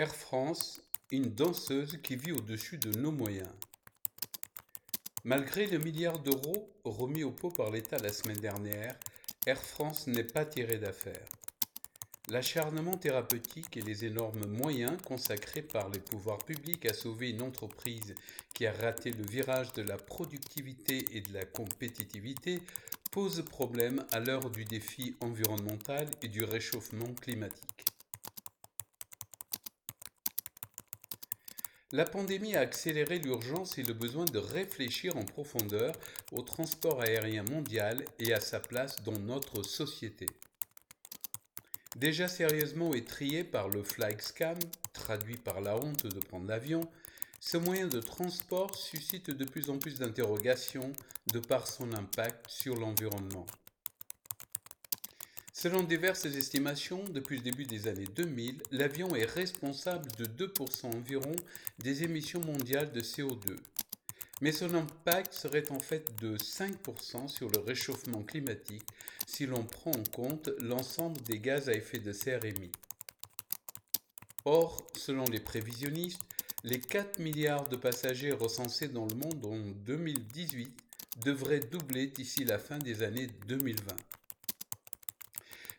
Air France, une danseuse qui vit au-dessus de nos moyens. Malgré le milliard d'euros remis au pot par l'État la semaine dernière, Air France n'est pas tiré d'affaire. L'acharnement thérapeutique et les énormes moyens consacrés par les pouvoirs publics à sauver une entreprise qui a raté le virage de la productivité et de la compétitivité posent problème à l'heure du défi environnemental et du réchauffement climatique. La pandémie a accéléré l'urgence et le besoin de réfléchir en profondeur au transport aérien mondial et à sa place dans notre société. Déjà sérieusement étrié par le fly-scam, traduit par la honte de prendre l'avion, ce moyen de transport suscite de plus en plus d'interrogations de par son impact sur l'environnement. Selon diverses estimations, depuis le début des années 2000, l'avion est responsable de 2% environ des émissions mondiales de CO2. Mais son impact serait en fait de 5% sur le réchauffement climatique si l'on prend en compte l'ensemble des gaz à effet de serre émis. Or, selon les prévisionnistes, les 4 milliards de passagers recensés dans le monde en 2018 devraient doubler d'ici la fin des années 2020.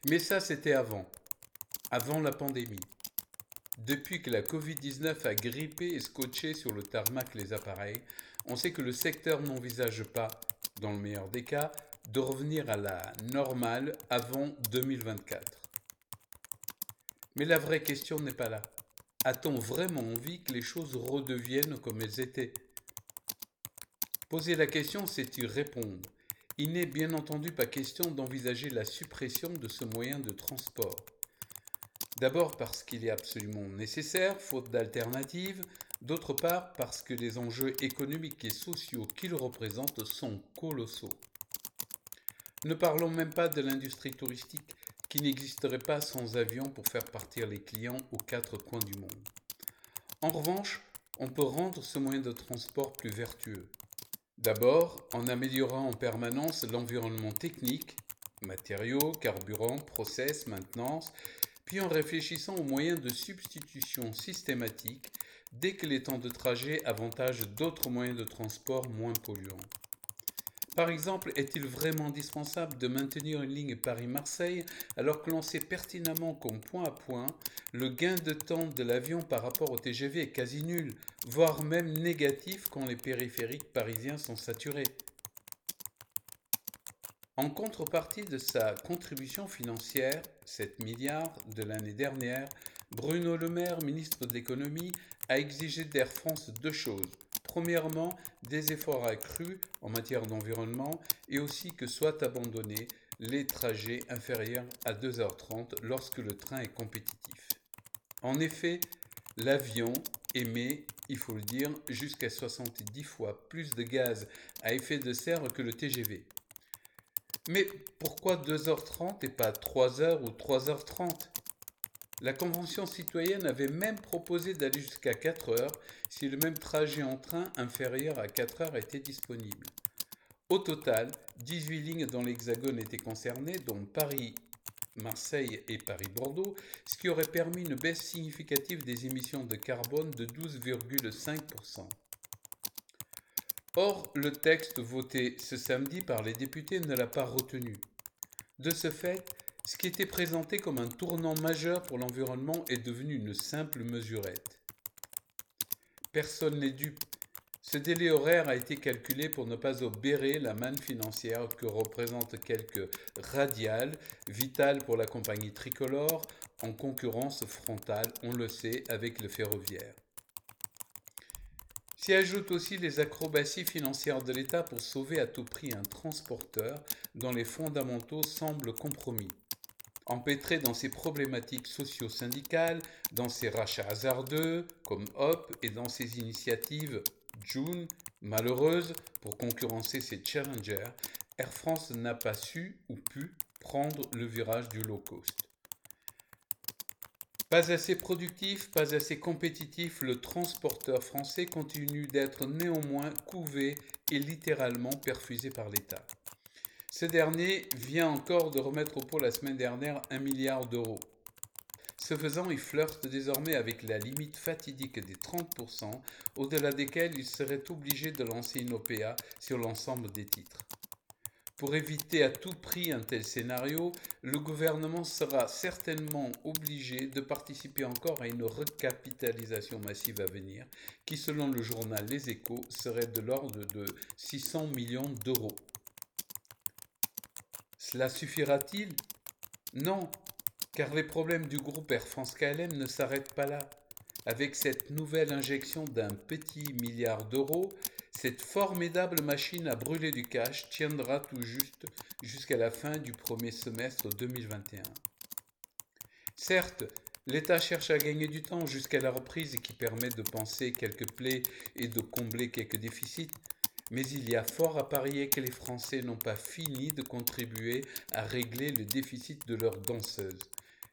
Mais ça, c'était avant, avant la pandémie. Depuis que la Covid-19 a grippé et scotché sur le tarmac les appareils, on sait que le secteur n'envisage pas, dans le meilleur des cas, de revenir à la normale avant 2024. Mais la vraie question n'est pas là. A-t-on vraiment envie que les choses redeviennent comme elles étaient? Poser la question, c'est y répondre. Il n'est bien entendu pas question d'envisager la suppression de ce moyen de transport. D'abord parce qu'il est absolument nécessaire, faute d'alternative, d'autre part parce que les enjeux économiques et sociaux qu'il représente sont colossaux. Ne parlons même pas de l'industrie touristique qui n'existerait pas sans avion pour faire partir les clients aux quatre coins du monde. En revanche, on peut rendre ce moyen de transport plus vertueux. D'abord, en améliorant en permanence l'environnement technique, matériaux, carburant, process, maintenance, puis en réfléchissant aux moyens de substitution systématique dès que les temps de trajet avantagent d'autres moyens de transport moins polluants. Par exemple, est-il vraiment indispensable de maintenir une ligne Paris-Marseille alors que l'on sait pertinemment qu'en point à point, le gain de temps de l'avion par rapport au TGV est quasi nul, voire même négatif quand les périphériques parisiens sont saturés En contrepartie de sa contribution financière, 7 milliards de l'année dernière, Bruno Le Maire, ministre de l'économie, a exigé d'Air France deux choses Premièrement, des efforts accrus en matière d'environnement et aussi que soient abandonnés les trajets inférieurs à 2h30 lorsque le train est compétitif. En effet, l'avion émet, il faut le dire, jusqu'à 70 fois plus de gaz à effet de serre que le TGV. Mais pourquoi 2h30 et pas 3h ou 3h30 la Convention citoyenne avait même proposé d'aller jusqu'à 4 heures si le même trajet en train inférieur à 4 heures était disponible. Au total, 18 lignes dans l'Hexagone étaient concernées, dont Paris, Marseille et Paris-Bordeaux, ce qui aurait permis une baisse significative des émissions de carbone de 12,5%. Or, le texte voté ce samedi par les députés ne l'a pas retenu. De ce fait, ce qui était présenté comme un tournant majeur pour l'environnement est devenu une simple mesurette. Personne n'est dupe. Ce délai horaire a été calculé pour ne pas obérer la manne financière que représentent quelques radiales, vitales pour la compagnie tricolore, en concurrence frontale, on le sait, avec le ferroviaire. S'y ajoutent aussi les acrobaties financières de l'État pour sauver à tout prix un transporteur dont les fondamentaux semblent compromis. Empêtré dans ses problématiques socio-syndicales, dans ses rachats hasardeux, comme Hop, et dans ses initiatives June, malheureuses, pour concurrencer ses challengers, Air France n'a pas su ou pu prendre le virage du low cost. Pas assez productif, pas assez compétitif, le transporteur français continue d'être néanmoins couvé et littéralement perfusé par l'État. Ce dernier vient encore de remettre au pot la semaine dernière un milliard d'euros. Ce faisant, il flirte désormais avec la limite fatidique des 30%, au-delà desquels il serait obligé de lancer une OPA sur l'ensemble des titres. Pour éviter à tout prix un tel scénario, le gouvernement sera certainement obligé de participer encore à une recapitalisation massive à venir, qui selon le journal Les Échos serait de l'ordre de 600 millions d'euros. Cela suffira-t-il? Non, car les problèmes du groupe Air France KLM ne s'arrêtent pas là. Avec cette nouvelle injection d'un petit milliard d'euros, cette formidable machine à brûler du cash tiendra tout juste jusqu'à la fin du premier semestre 2021. Certes, l'État cherche à gagner du temps jusqu'à la reprise qui permet de penser quelques plaies et de combler quelques déficits, mais il y a fort à parier que les Français n'ont pas fini de contribuer à régler le déficit de leurs danseuses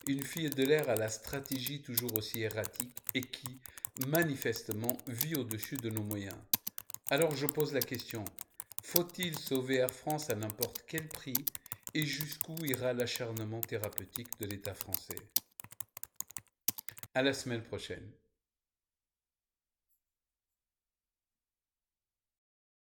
une fille de l'air à la stratégie toujours aussi erratique et qui, manifestement, vit au-dessus de nos moyens. Alors je pose la question, faut-il sauver Air France à n'importe quel prix et jusqu'où ira l'acharnement thérapeutique de l'État français? À la semaine prochaine.